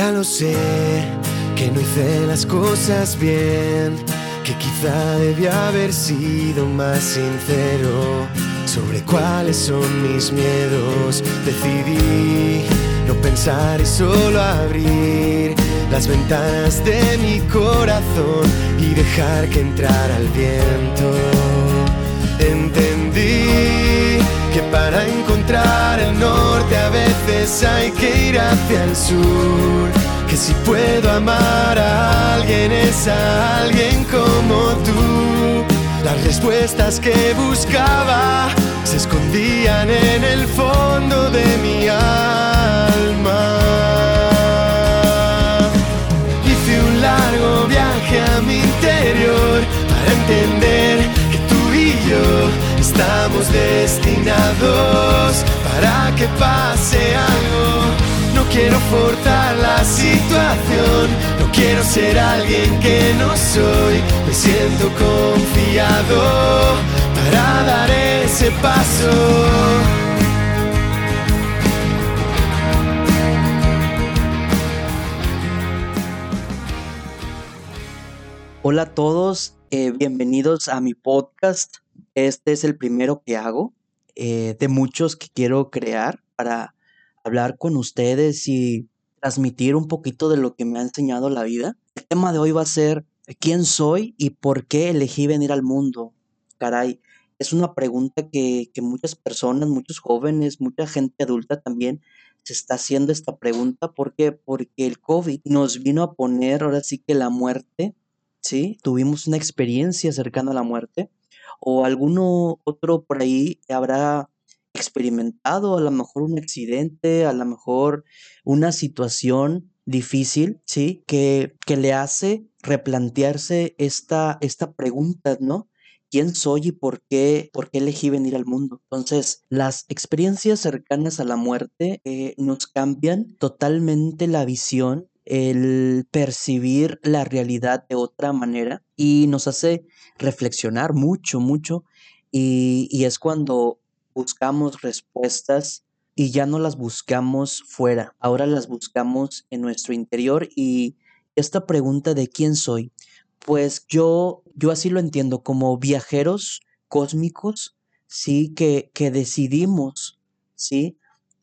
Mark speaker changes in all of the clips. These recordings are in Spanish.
Speaker 1: Ya lo sé, que no hice las cosas bien, que quizá debía haber sido más sincero sobre cuáles son mis miedos. Decidí no pensar y solo abrir las ventanas de mi corazón y dejar que entrara el viento. Entendí que para encontrar el norte a veces hay que ir hacia el sur. Que si puedo amar a alguien es a alguien como tú. Las respuestas que buscaba se escondían en el fondo de mi estamos destinados para que pase algo. No quiero forzar la situación, no quiero ser alguien que no soy. Me siento confiado para dar ese paso.
Speaker 2: Hola a todos, eh, bienvenidos a mi podcast. Este es el primero que hago eh, de muchos que quiero crear para hablar con ustedes y transmitir un poquito de lo que me ha enseñado la vida. El tema de hoy va a ser quién soy y por qué elegí venir al mundo. Caray, es una pregunta que, que muchas personas, muchos jóvenes, mucha gente adulta también se está haciendo esta pregunta. ¿Por qué? Porque el COVID nos vino a poner ahora sí que la muerte, ¿sí? Tuvimos una experiencia cercana a la muerte o alguno otro por ahí habrá experimentado a lo mejor un accidente, a lo mejor una situación difícil, ¿sí? Que, que le hace replantearse esta, esta pregunta, ¿no? ¿Quién soy y por qué, por qué elegí venir al mundo? Entonces, las experiencias cercanas a la muerte eh, nos cambian totalmente la visión el percibir la realidad de otra manera y nos hace reflexionar mucho, mucho y, y, es cuando buscamos respuestas y ya no las buscamos fuera, ahora las buscamos en nuestro interior y esta pregunta de quién soy, pues yo, yo así lo entiendo como viajeros cósmicos, sí, que, que decidimos, sí,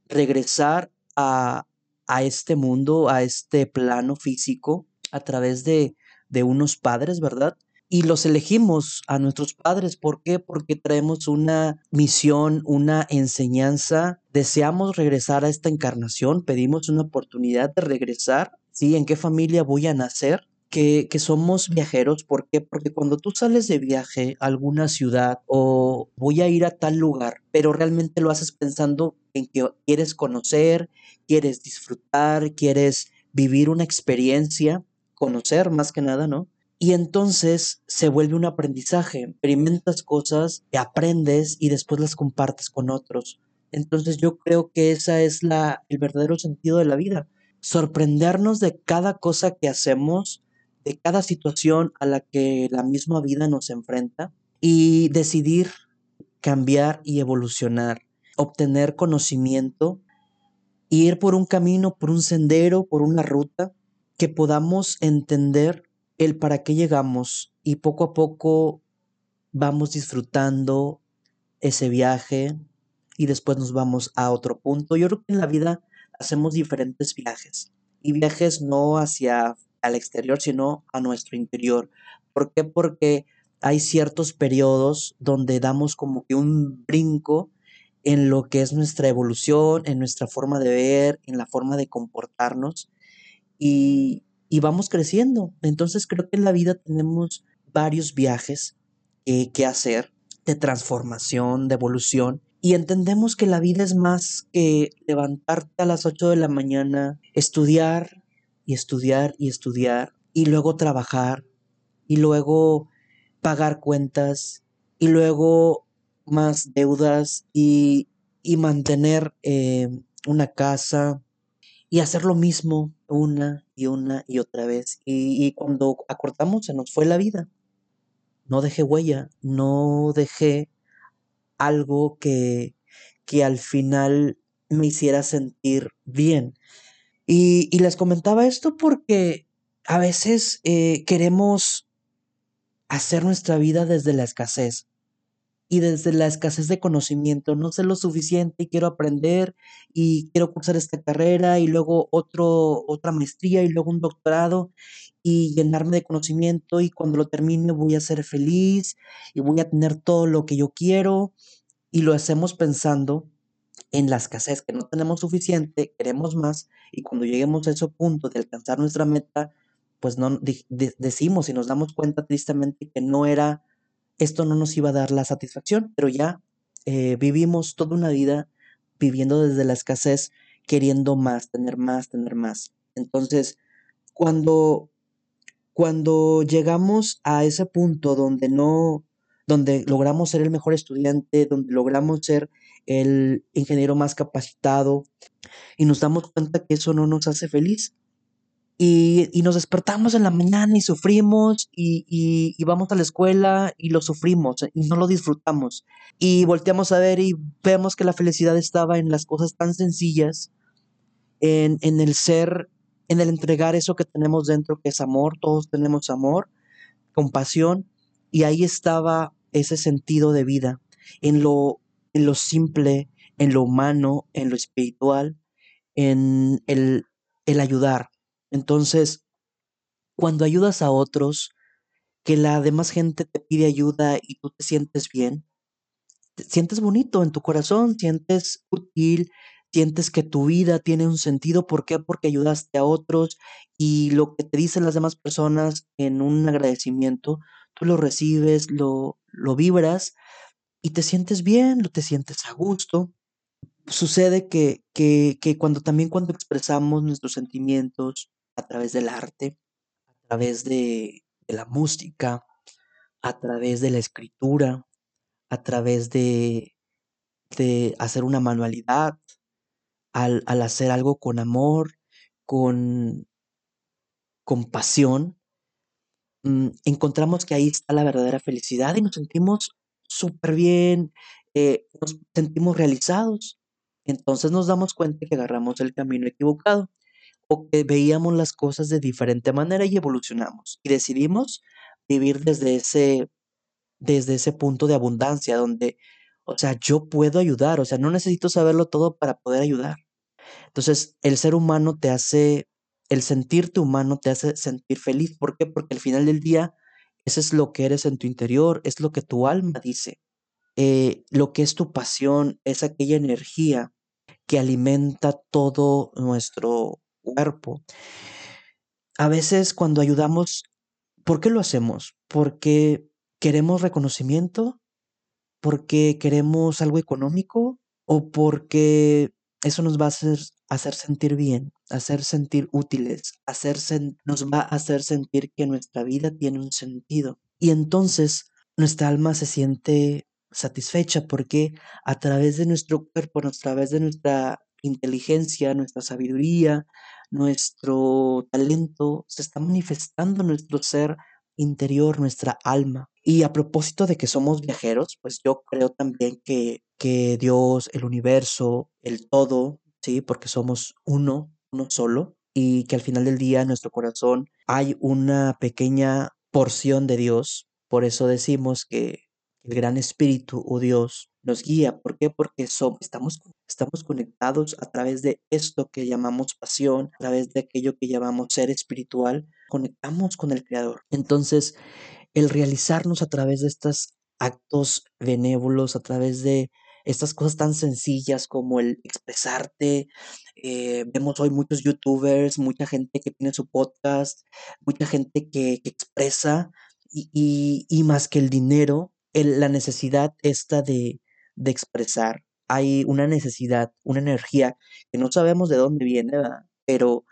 Speaker 2: regresar a, a este mundo, a este plano físico, a través de, de unos padres, ¿verdad? Y los elegimos a nuestros padres. ¿Por qué? Porque traemos una misión, una enseñanza. Deseamos regresar a esta encarnación, pedimos una oportunidad de regresar. ¿Sí? ¿En qué familia voy a nacer? Que, que, somos viajeros. ¿Por qué? Porque cuando tú sales de viaje a alguna ciudad o voy a ir a tal lugar, pero realmente lo haces pensando en que quieres conocer, quieres disfrutar, quieres vivir una experiencia, conocer más que nada, ¿no? Y entonces se vuelve un aprendizaje, experimentas cosas, aprendes y después las compartes con otros. Entonces yo creo que esa es la, el verdadero sentido de la vida, sorprendernos de cada cosa que hacemos, de cada situación a la que la misma vida nos enfrenta y decidir cambiar y evolucionar, obtener conocimiento, ir por un camino, por un sendero, por una ruta, que podamos entender el para qué llegamos y poco a poco vamos disfrutando ese viaje y después nos vamos a otro punto. Yo creo que en la vida hacemos diferentes viajes y viajes no hacia al exterior, sino a nuestro interior. ¿Por qué? Porque hay ciertos periodos donde damos como que un brinco en lo que es nuestra evolución, en nuestra forma de ver, en la forma de comportarnos y, y vamos creciendo. Entonces creo que en la vida tenemos varios viajes que hacer de transformación, de evolución. Y entendemos que la vida es más que levantarte a las 8 de la mañana, estudiar y estudiar y estudiar, y luego trabajar, y luego pagar cuentas, y luego más deudas, y, y mantener eh, una casa, y hacer lo mismo una y una y otra vez. Y, y, cuando acortamos se nos fue la vida. No dejé huella, no dejé algo que, que al final me hiciera sentir bien. Y, les comentaba esto porque a veces eh, queremos hacer nuestra vida desde la escasez y desde la escasez de conocimiento. No sé lo suficiente y quiero aprender y quiero cursar esta carrera y luego otro, otra maestría y luego un doctorado y llenarme de conocimiento y cuando lo termine voy a ser feliz y voy a tener todo lo que yo quiero y lo hacemos pensando en la escasez, que no tenemos suficiente, queremos más y cuando lleguemos a ese punto de alcanzar nuestra meta, pues no decimos y nos damos cuenta tristemente que no era, esto no nos iba a dar la satisfacción, pero ya eh, vivimos toda una vida viviendo desde la escasez, queriendo más, tener más, tener más. Entonces, cuando, cuando llegamos a ese punto donde no, donde logramos ser el mejor estudiante, donde logramos ser el ingeniero más capacitado y nos damos cuenta que eso no nos hace feliz. Y, nos despertamos en la mañana y sufrimos y, y, vamos a la escuela y lo sufrimos y no lo disfrutamos. Y volteamos a ver y vemos que la felicidad estaba en las cosas tan sencillas, en, en el ser, en el entregar eso que tenemos dentro, que es amor, todos tenemos amor, compasión, y ahí estaba ese sentido de vida, en lo en lo simple, en lo humano, en lo espiritual, en el, el ayudar. Entonces, cuando ayudas a otros, que la demás gente te pide ayuda y tú te sientes bien, te sientes bonito en tu corazón, sientes útil, sientes que tu vida tiene un sentido. ¿Por qué? Porque ayudaste a otros y lo que te dicen las demás personas en un agradecimiento, tú lo recibes, lo, lo vibras y te sientes bien, te sientes a gusto. Sucede que, que, que cuando también cuando expresamos nuestros sentimientos a través del arte, a través de, de la música, a través de la escritura, a través de, de hacer una manualidad, al, al, hacer algo con amor, con, con pasión, mm, encontramos que ahí está la verdadera felicidad y nos sentimos súper bien, eh, nos sentimos realizados. Entonces nos damos cuenta que agarramos el camino equivocado o que veíamos las cosas de diferente manera y evolucionamos y decidimos vivir desde ese, desde ese punto de abundancia donde, o sea, yo puedo ayudar, o sea, no necesito saberlo todo para poder ayudar. Entonces, el ser humano te hace, el sentirte humano te hace sentir feliz. ¿Por qué? Porque al final del día eso es lo que eres en tu interior, es lo que tu alma dice. Eh, lo que es tu pasión es aquella energía que alimenta todo nuestro cuerpo. A veces cuando ayudamos, ¿por qué lo hacemos? Porque queremos reconocimiento, porque queremos algo económico o porque eso nos va a hacer sentir bien, hacer sentir útiles, hacer nos va a hacer sentir que nuestra vida tiene un sentido. Y entonces nuestra alma se siente satisfecha porque a través de nuestro cuerpo, a través de nuestra inteligencia, nuestra sabiduría, nuestro talento, se está manifestando nuestro ser interior, nuestra alma. Y a propósito de que somos viajeros, pues yo creo también que, que Dios, el universo, el todo, ¿sí? Porque somos uno, uno solo, y que al final del día en nuestro corazón hay una pequeña porción de Dios. Por eso decimos que el gran espíritu o Dios nos guía. ¿Por qué? Porque somos, estamos, estamos conectados a través de esto que llamamos pasión, a través de aquello que llamamos ser espiritual, conectamos con el Creador. Entonces, el realizarnos a través de estos actos benévolos, a través de estas cosas tan sencillas como el expresarte. Eh, vemos hoy muchos youtubers, mucha gente que tiene su podcast, mucha gente que, expresa y, y, más que el dinero, la necesidad esta de, de expresar. Hay una necesidad, una energía que no sabemos de dónde viene, pero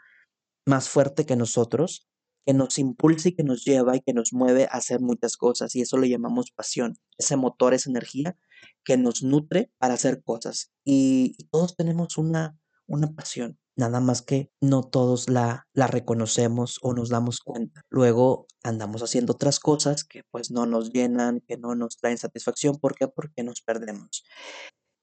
Speaker 2: más fuerte que nosotros, que nos impulsa y que nos lleva y que nos mueve a hacer muchas cosas. Y eso lo llamamos pasión. Ese motor, esa energía que nos nutre para hacer cosas. Y, todos tenemos una, una pasión. Nada más que no todos la, la reconocemos o nos damos cuenta. Luego andamos haciendo otras cosas que pues no nos llenan, que no nos traen satisfacción. ¿Por qué? Porque nos perdemos.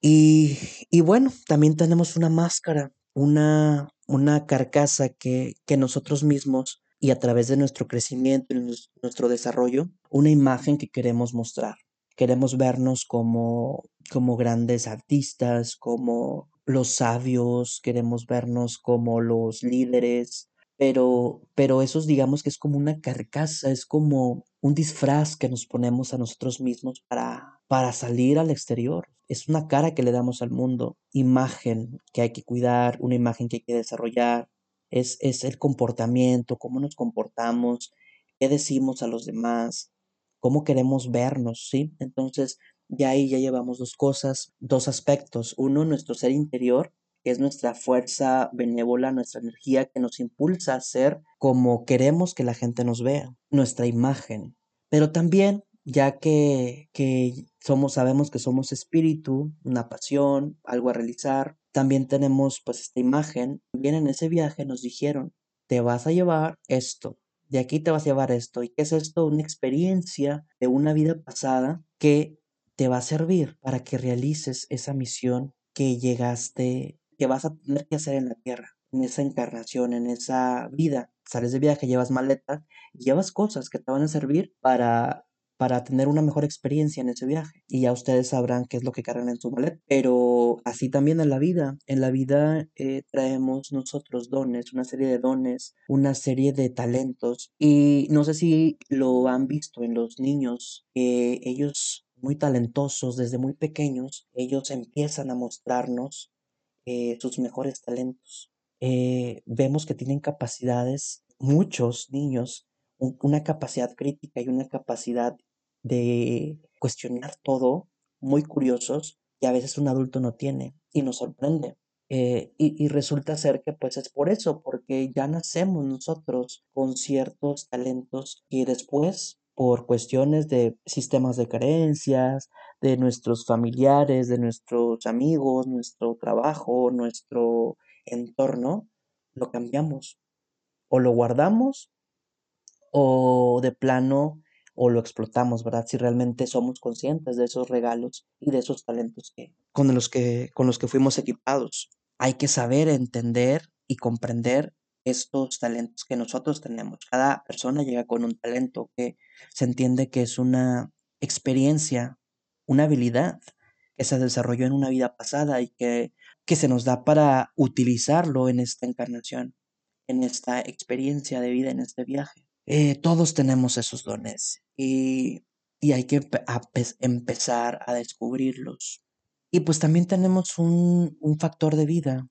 Speaker 2: Y, y bueno, también tenemos una máscara, una, una carcasa que, que nosotros mismos y a través de nuestro crecimiento y nuestro desarrollo, una imagen que queremos mostrar. Queremos vernos como, como grandes artistas, como los sabios, queremos vernos como los líderes, pero, pero eso digamos que es como una carcasa, es como un disfraz que nos ponemos a nosotros mismos para, para salir al exterior. Es una cara que le damos al mundo, imagen que hay que cuidar, una imagen que hay que desarrollar, es, es el comportamiento, cómo nos comportamos, qué decimos a los demás, cómo queremos vernos, ¿sí? Entonces, ya ahí ya llevamos dos cosas, dos aspectos. Uno, nuestro ser interior, que es nuestra fuerza benévola, nuestra energía que nos impulsa a ser como queremos que la gente nos vea, nuestra imagen. Pero también, ya que, que somos, sabemos que somos espíritu, una pasión, algo a realizar, también tenemos pues esta imagen. Bien en ese viaje nos dijeron, te vas a llevar esto, de aquí te vas a llevar esto. ¿Y qué es esto? Una experiencia de una vida pasada que te va a servir para que realices esa misión que llegaste, que vas a tener que hacer en la tierra, en esa encarnación, en esa vida. Sales de viaje, llevas maletas, llevas cosas que te van a servir para para tener una mejor experiencia en ese viaje. Y ya ustedes sabrán qué es lo que cargan en su maleta. Pero así también en la vida. En la vida eh, traemos nosotros dones, una serie de dones, una serie de talentos. Y no sé si lo han visto en los niños, ellos muy talentosos desde muy pequeños, ellos empiezan a mostrarnos eh, sus mejores talentos. Eh, vemos que tienen capacidades, muchos niños, una capacidad crítica y una capacidad de cuestionar todo, muy curiosos, y a veces un adulto no tiene, y nos sorprende. Eh, y, y, resulta ser que pues es por eso, porque ya nacemos nosotros con ciertos talentos y después por cuestiones de sistemas de creencias, de nuestros familiares, de nuestros amigos, nuestro trabajo, nuestro entorno, lo cambiamos o lo guardamos o de plano o lo explotamos, ¿verdad? Si realmente somos conscientes de esos regalos y de esos talentos que, con, los que, con los que fuimos equipados. Hay que saber entender y comprender estos talentos que nosotros tenemos. Cada persona llega con un talento que se entiende que es una experiencia, una habilidad que se desarrolló en una vida pasada y que, que se nos da para utilizarlo en esta encarnación, en esta experiencia de vida, en este viaje. Eh, todos tenemos esos dones y, y hay que empezar a descubrirlos. Y pues también tenemos un, un factor de vida,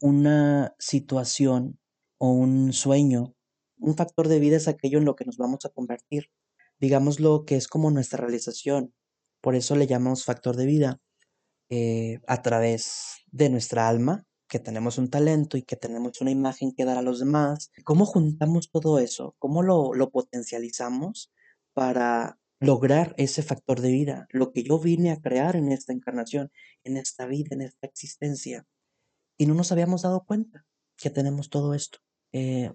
Speaker 2: una situación o un sueño. Un factor de vida es aquello en lo que nos vamos a convertir. Digámoslo que es como nuestra realización. Por eso le llamamos factor de vida. Eh, a través de nuestra alma, que tenemos un talento y que tenemos una imagen que dar a los demás. ¿Cómo juntamos todo eso? ¿Cómo lo, lo potencializamos para lograr ese factor de vida? Lo que yo vine a crear en esta encarnación, en esta vida, en esta existencia. Y no nos habíamos dado cuenta que tenemos todo esto. Eh,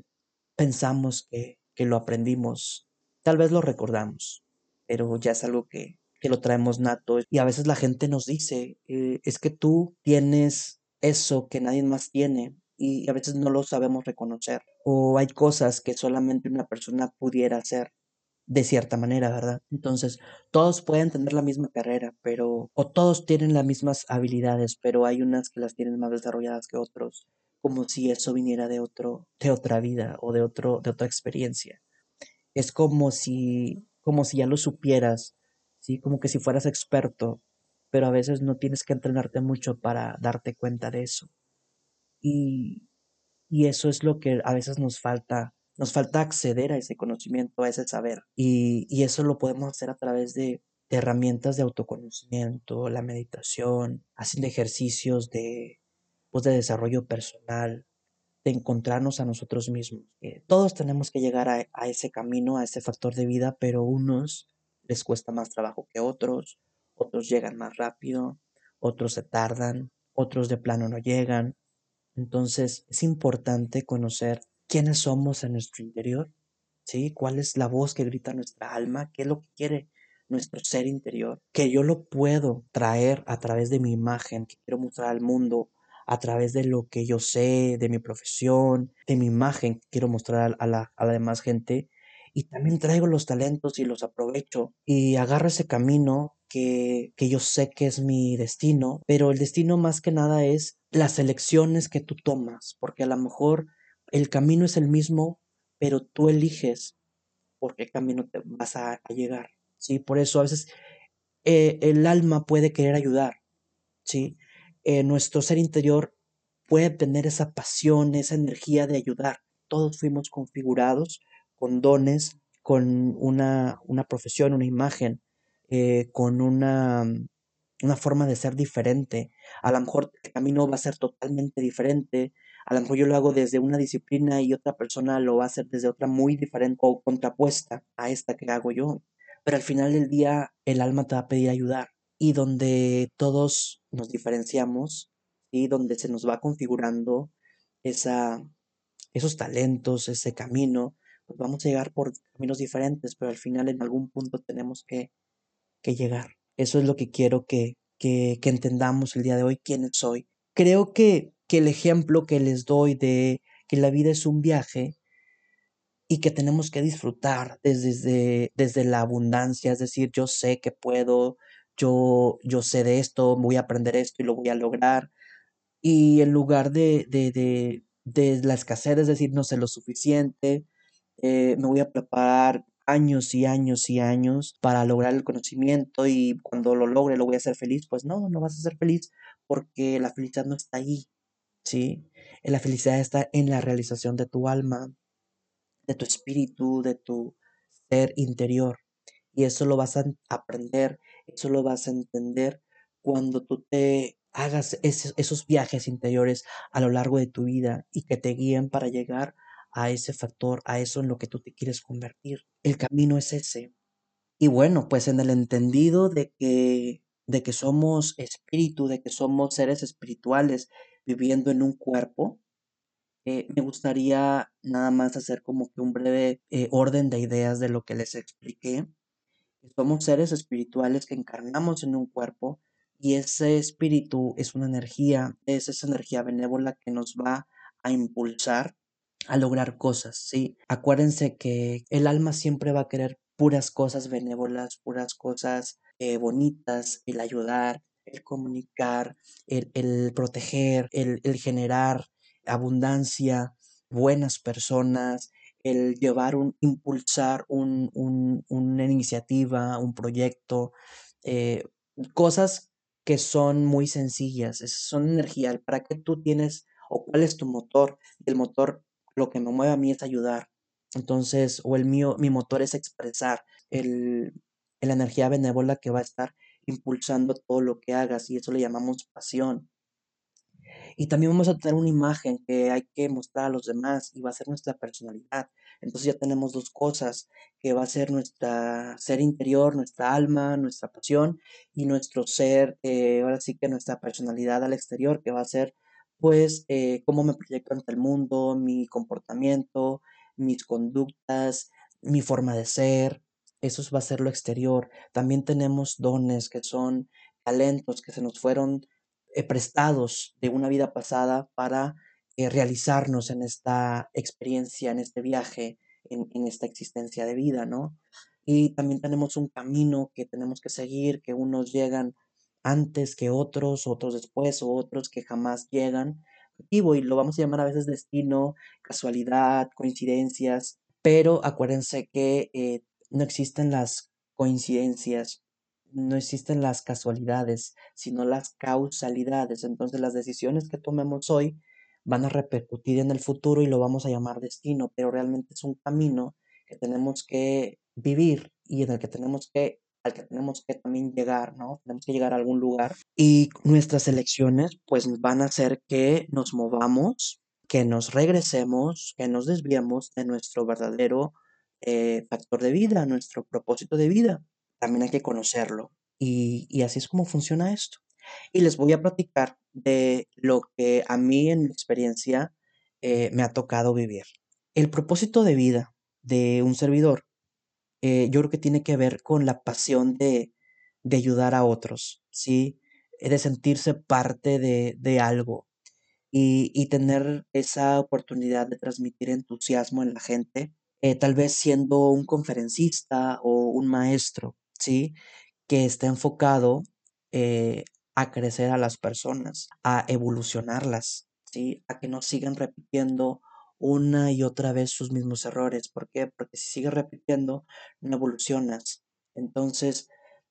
Speaker 2: pensamos que, que lo aprendimos, tal vez lo recordamos, pero ya es algo que, que lo traemos nato. Y a veces la gente nos dice, eh, es que tú tienes eso que nadie más tiene y a veces no lo sabemos reconocer. O hay cosas que solamente una persona pudiera hacer de cierta manera, ¿verdad? Entonces, todos pueden tener la misma carrera, pero, o todos tienen las mismas habilidades, pero hay unas que las tienen más desarrolladas que otros, como si eso viniera de otro, de otra vida o de otro, de otra experiencia. Es como si, como si ya lo supieras, ¿sí? Como que si fueras experto pero a veces no tienes que entrenarte mucho para darte cuenta de eso. Y, y eso es lo que a veces nos falta, nos falta acceder a ese conocimiento, a ese saber. Y, y eso lo podemos hacer a través de, herramientas de autoconocimiento, la meditación, haciendo ejercicios de, pues, de desarrollo personal, de encontrarnos a nosotros mismos. todos tenemos que llegar a, a, ese camino, a ese factor de vida, pero unos les cuesta más trabajo que otros, otros llegan más rápido, otros se tardan, otros de plano no llegan. Entonces es importante conocer quiénes somos en nuestro interior, ¿sí? ¿Cuál es la voz que grita nuestra alma? ¿Qué es lo que quiere nuestro ser interior? Que yo lo puedo traer a través de mi imagen que quiero mostrar al mundo, a través de lo que yo sé, de mi profesión, de mi imagen que quiero mostrar a la, a la demás gente. Y también traigo los talentos y los aprovecho y agarro ese camino que, que yo sé que es mi destino, pero el destino más que nada es las elecciones que tú tomas, porque a lo mejor el camino es el mismo, pero tú eliges por qué camino te vas a, llegar, ¿sí? Por eso a veces eh, el alma puede querer ayudar, ¿sí? Eh, nuestro ser interior puede tener esa pasión, esa energía de ayudar. Todos fuimos configurados con dones, con una, una profesión, una imagen, eh, con una, una forma de ser diferente. A lo mejor el camino va a ser totalmente diferente. A lo mejor yo lo hago desde una disciplina y otra persona lo va a hacer desde otra muy diferente o contrapuesta a esta que hago yo. Pero al final del día el alma te va a pedir ayudar y donde todos nos diferenciamos y donde se nos va configurando esa, esos talentos, ese camino, pues vamos a llegar por caminos diferentes, pero al final en algún punto tenemos que, que llegar. Eso es lo que quiero que, que, que entendamos el día de hoy, quién soy. Creo que, que el ejemplo que les doy de que la vida es un viaje y que tenemos que disfrutar desde, desde la abundancia, es decir, yo sé que puedo, yo, yo sé de esto, voy a aprender esto y lo voy a lograr. Y en lugar de, de, de, de la escasez, es decir, no sé lo suficiente, eh, me voy a preparar años y años y años para lograr el conocimiento y cuando lo logre lo voy a hacer feliz, pues no, no vas a ser feliz porque la felicidad no está ahí, ¿sí? La felicidad está en la realización de tu alma, de tu espíritu, de tu ser interior. Y eso lo vas a aprender, eso lo vas a entender cuando tú te hagas esos, viajes interiores a lo largo de tu vida y que te guíen para llegar a ese factor, a eso en lo que tú te quieres convertir. El camino es ese. Y bueno, pues en el entendido de que, de que somos espíritu, de que somos seres espirituales viviendo en un cuerpo, eh, me gustaría nada más hacer como que un breve eh, orden de ideas de lo que les expliqué. Somos seres espirituales que encarnamos en un cuerpo y ese espíritu es una energía, es esa energía benévola que nos va a impulsar a lograr cosas, ¿sí? Acuérdense que el alma siempre va a querer puras cosas benévolas, puras cosas eh, bonitas, el ayudar, el comunicar, el, proteger, el, generar abundancia, buenas personas, el llevar un, impulsar un, una iniciativa, un proyecto, eh, cosas que son muy sencillas, son energía. ¿Para qué tú tienes o cuál es tu motor? El motor lo que me mueve a mí es ayudar. Entonces, o el mío, mi motor es expresar el, la energía benévola que va a estar impulsando todo lo que hagas y eso le llamamos pasión. Y también vamos a tener una imagen que hay que mostrar a los demás y va a ser nuestra personalidad. Entonces ya tenemos dos cosas, que va a ser nuestra ser interior, nuestra alma, nuestra pasión y nuestro ser, eh, ahora sí que nuestra personalidad al exterior, que va a ser pues eh, cómo me proyecto ante el mundo, mi comportamiento, mis conductas, mi forma de ser, eso va a ser lo exterior. También tenemos dones que son talentos que se nos fueron eh, prestados de una vida pasada para eh, realizarnos en esta experiencia, en este viaje, en, en esta existencia de vida, ¿no? Y también tenemos un camino que tenemos que seguir, que unos llegan antes que otros, otros después, o otros que jamás llegan. Y lo vamos a llamar a veces destino, casualidad, coincidencias, pero acuérdense que eh, no existen las coincidencias, no existen las casualidades, sino las causalidades. Entonces las decisiones que tomemos hoy van a repercutir en el futuro y lo vamos a llamar destino, pero realmente es un camino que tenemos que vivir y en el que tenemos que al que tenemos que también llegar, ¿no? Tenemos que llegar a algún lugar y nuestras elecciones pues van a hacer que nos movamos, que nos regresemos, que nos desviamos de nuestro verdadero eh, factor de vida, nuestro propósito de vida. También hay que conocerlo y, y así es como funciona esto. Y les voy a platicar de lo que a mí en mi experiencia eh, me ha tocado vivir. El propósito de vida de un servidor eh, yo creo que tiene que ver con la pasión de, de ayudar a otros, ¿sí? De sentirse parte de, de algo. y, tener esa oportunidad de transmitir entusiasmo en la gente, eh, tal vez siendo un conferencista o un maestro, ¿sí? Que esté enfocado eh, a crecer a las personas, a evolucionarlas, ¿sí? A que no sigan repitiendo una y otra vez sus mismos errores. ¿Por qué? Porque si sigues repitiendo, no evolucionas. Entonces,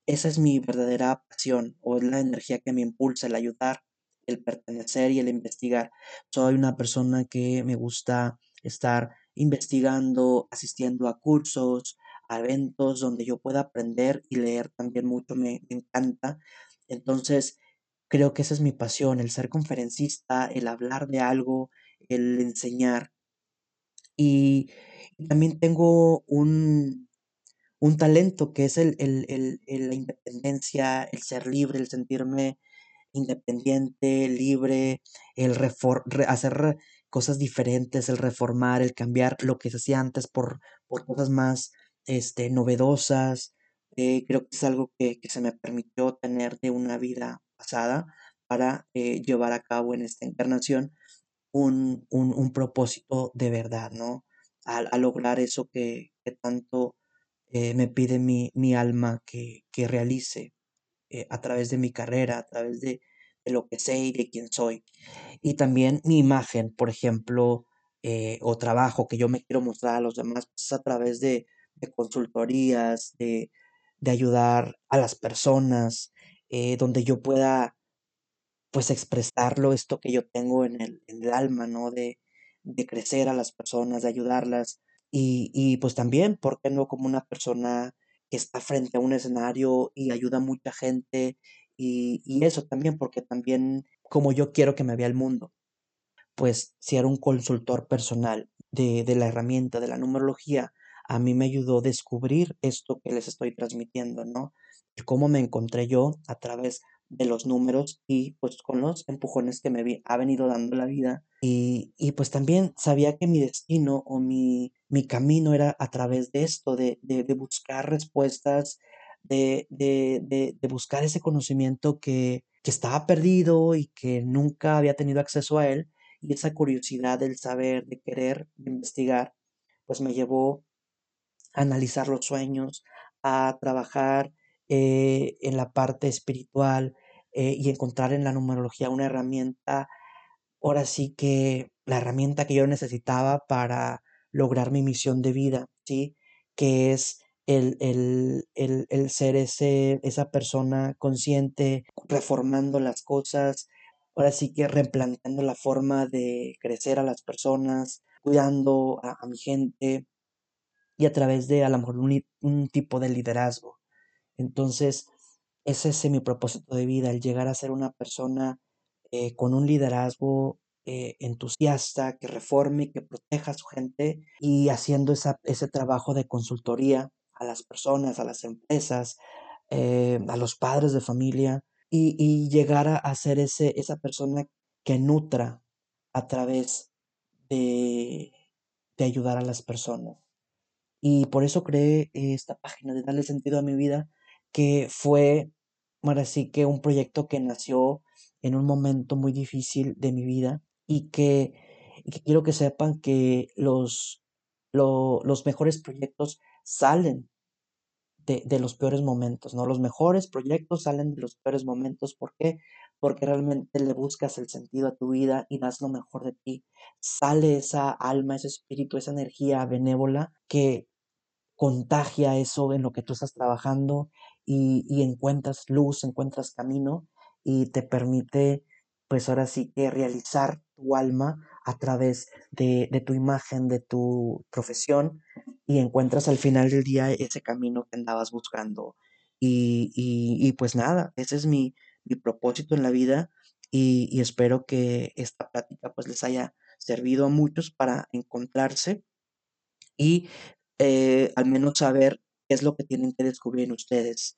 Speaker 2: esa es mi verdadera pasión o es la energía que me impulsa el ayudar, el pertenecer y el investigar. Soy una persona que me gusta estar investigando, asistiendo a cursos, a eventos donde yo pueda aprender y leer también mucho, me, me encanta. Entonces, creo que esa es mi pasión, el ser conferencista, el hablar de algo, el enseñar. Y también tengo un, un talento que es el, el, el, la independencia, el ser libre, el sentirme independiente, libre, el hacer cosas diferentes, el reformar, el cambiar lo que se hacía antes por, por cosas más este, novedosas. Eh, creo que es algo que, que, se me permitió tener de una vida pasada para eh, llevar a cabo en esta encarnación un, un, un propósito de verdad, ¿no? A, a lograr eso que, que tanto eh, me pide mi, mi alma que, que realice eh, a través de mi carrera, a través de, de, lo que sé y de quién soy. Y también mi imagen, por ejemplo, eh, o trabajo que yo me quiero mostrar a los demás, pues a través de, de consultorías, de, de, ayudar a las personas, donde yo pueda pues expresarlo, esto que yo tengo en el, el alma, ¿no? De, de crecer a las personas, de ayudarlas. Y, y pues también, ¿por qué no como una persona que está frente a un escenario y ayuda a mucha gente? Y, y eso también, porque también como yo quiero que me vea el mundo, pues si era un consultor personal de, de la herramienta de la numerología, a mí me ayudó a descubrir esto que les estoy transmitiendo, ¿no? Y cómo me encontré yo a través de los números y pues con los empujones que me ha venido dando la vida. Y, y pues también sabía que mi destino o mi, mi camino era a través de esto, de, de, buscar respuestas, de, de, de, buscar ese conocimiento que, que estaba perdido y que nunca había tenido acceso a él. Y esa curiosidad del saber, de querer, de investigar, pues me llevó a analizar los sueños, a trabajar eh, en la parte espiritual, eh, y encontrar en la numerología una herramienta, ahora sí que la herramienta que yo necesitaba para lograr mi misión de vida, ¿sí? Que es el, el, el, el ser ese, esa persona consciente, reformando las cosas, ahora sí que replanteando la forma de crecer a las personas, cuidando a, a mi gente y a través de a lo mejor un, un tipo de liderazgo. Entonces, ese es mi propósito de vida, el llegar a ser una persona eh, con un liderazgo eh, entusiasta, que reforme, que proteja a su gente y haciendo esa, ese trabajo de consultoría a las personas, a las empresas, eh, a los padres de familia y, y llegar a, ser ese, esa persona que nutra a través de, de ayudar a las personas. Y por eso creé esta página de darle sentido a mi vida que fue, ahora sí que un proyecto que nació en un momento muy difícil de mi vida y que, quiero que sepan que los, lo, los mejores proyectos salen de, de, los peores momentos, ¿no? Los mejores proyectos salen de los peores momentos. ¿Por qué? Porque realmente le buscas el sentido a tu vida y das lo mejor de ti. Sale esa alma, ese espíritu, esa energía benévola que contagia eso en lo que tú estás trabajando y, y encuentras luz, encuentras camino y te permite, pues ahora sí que realizar tu alma a través de, de, tu imagen, de tu profesión y encuentras al final del día ese camino que andabas buscando. Y, y, pues nada, ese es mi, mi propósito en la vida y, y, espero que esta plática pues les haya servido a muchos para encontrarse y eh, al menos saber qué es lo que tienen que descubrir ustedes,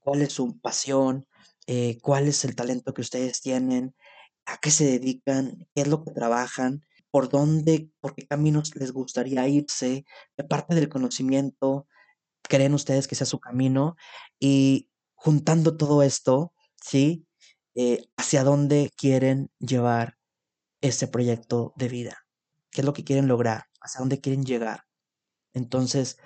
Speaker 2: cuál es su pasión, eh, cuál es el talento que ustedes tienen, a qué se dedican, qué es lo que trabajan, por dónde, por qué caminos les gustaría irse, qué parte del conocimiento creen ustedes que sea su camino y juntando todo esto, ¿sí? Eh, hacia dónde quieren llevar ese proyecto de vida, qué es lo que quieren lograr, hacia dónde quieren llegar. Entonces,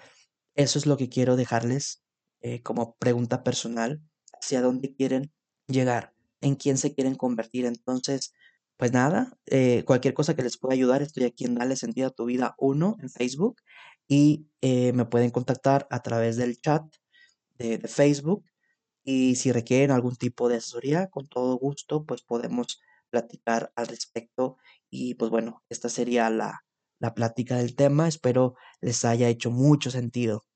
Speaker 2: eso es lo que quiero dejarles eh, como pregunta personal, hacia dónde quieren llegar, en quién se quieren convertir. Entonces, pues nada, eh, cualquier cosa que les pueda ayudar, estoy aquí en Dale Sentido a tu Vida 1 en Facebook y eh, me pueden contactar a través del chat de, de, Facebook y si requieren algún tipo de asesoría, con todo gusto, pues podemos platicar al respecto y pues bueno, esta sería la, la plática del tema, espero les haya hecho mucho sentido.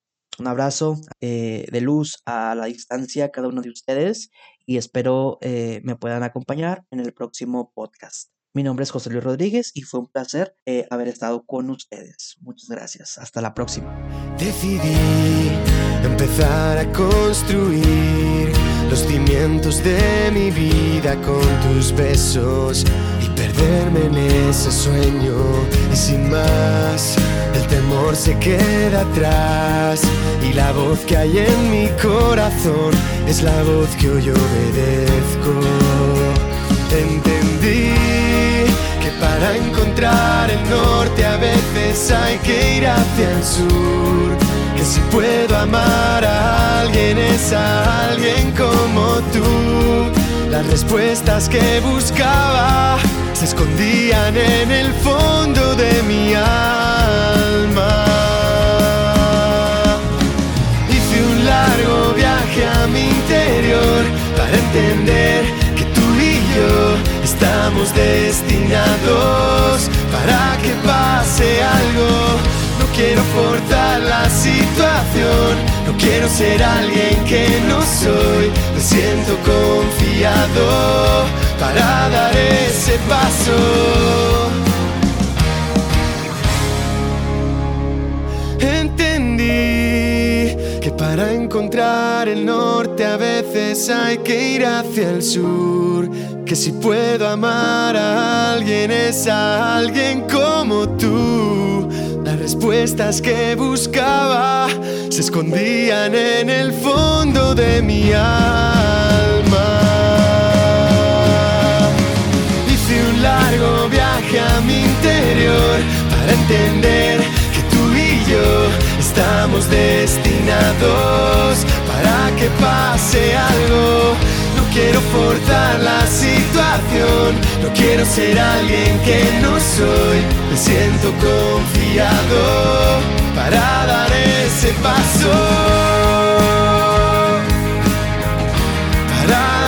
Speaker 2: Un abrazo eh, de luz a la distancia cada uno de ustedes y espero eh, me puedan acompañar en el próximo podcast. Mi nombre es José Luis Rodríguez y fue un placer eh, haber estado con ustedes. Muchas gracias. Hasta la próxima.
Speaker 1: Decidí empezar a construir los cimientos de mi vida con tus besos y perderme en ese sueño y sin más el temor se queda atrás y la voz que hay en mi corazón es la voz que hoy obedezco. Entendí que para encontrar el norte a veces hay que ir hacia el sur. Que si puedo amar a alguien es a alguien como tú. Las respuestas que buscaba se escondían en el fondo de mi alma. Que tú y yo estamos destinados para que pase algo. No quiero forzar la situación, no quiero ser alguien que no soy. Me siento confiado para dar ese paso. Encontrar el norte a veces hay que ir hacia el sur. Que si puedo amar a alguien es a alguien como tú. Las respuestas que buscaba se escondían en el fondo de mi alma. Hice un largo viaje a mi interior para entender que tú y yo estamos destinados para que pase algo. No quiero forzar la situación, no quiero ser alguien que no soy. Me siento confiado para dar ese paso. Para